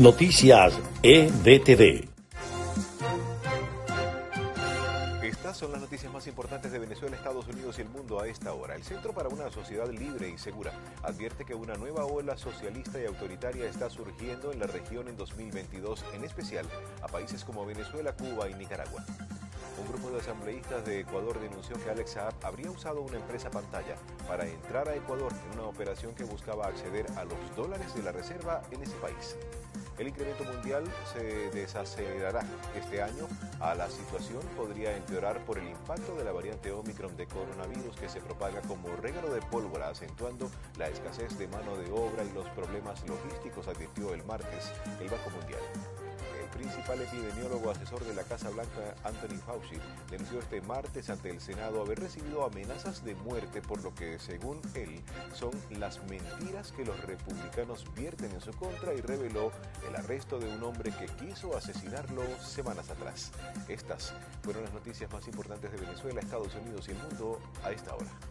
Noticias EBTV. Estas son las noticias más importantes de Venezuela, Estados Unidos y el mundo a esta hora. El Centro para una Sociedad Libre y Segura advierte que una nueva ola socialista y autoritaria está surgiendo en la región en 2022, en especial a países como Venezuela, Cuba y Nicaragua. Un grupo de asambleístas de Ecuador denunció que Alex Saab habría usado una empresa pantalla para entrar a Ecuador en una operación que buscaba acceder a los dólares de la reserva en ese país. El incremento mundial se desacelerará este año. A la situación podría empeorar por el impacto de la variante Omicron de coronavirus que se propaga como regalo de pólvora, acentuando la escasez de mano de obra y los problemas logísticos, advirtió el martes el Banco Mundial principal epidemiólogo asesor de la Casa Blanca, Anthony Fauci, denunció este martes ante el Senado haber recibido amenazas de muerte por lo que, según él, son las mentiras que los republicanos vierten en su contra y reveló el arresto de un hombre que quiso asesinarlo semanas atrás. Estas fueron las noticias más importantes de Venezuela, Estados Unidos y el mundo a esta hora.